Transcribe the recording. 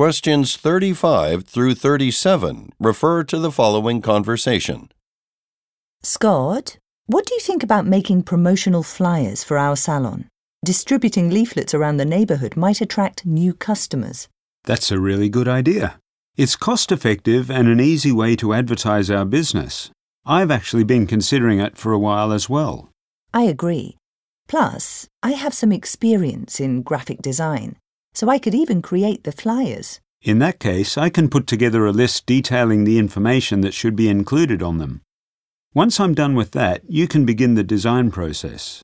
Questions 35 through 37 refer to the following conversation. Scott, what do you think about making promotional flyers for our salon? Distributing leaflets around the neighbourhood might attract new customers. That's a really good idea. It's cost effective and an easy way to advertise our business. I've actually been considering it for a while as well. I agree. Plus, I have some experience in graphic design, so I could even create the flyers. In that case, I can put together a list detailing the information that should be included on them. Once I'm done with that, you can begin the design process.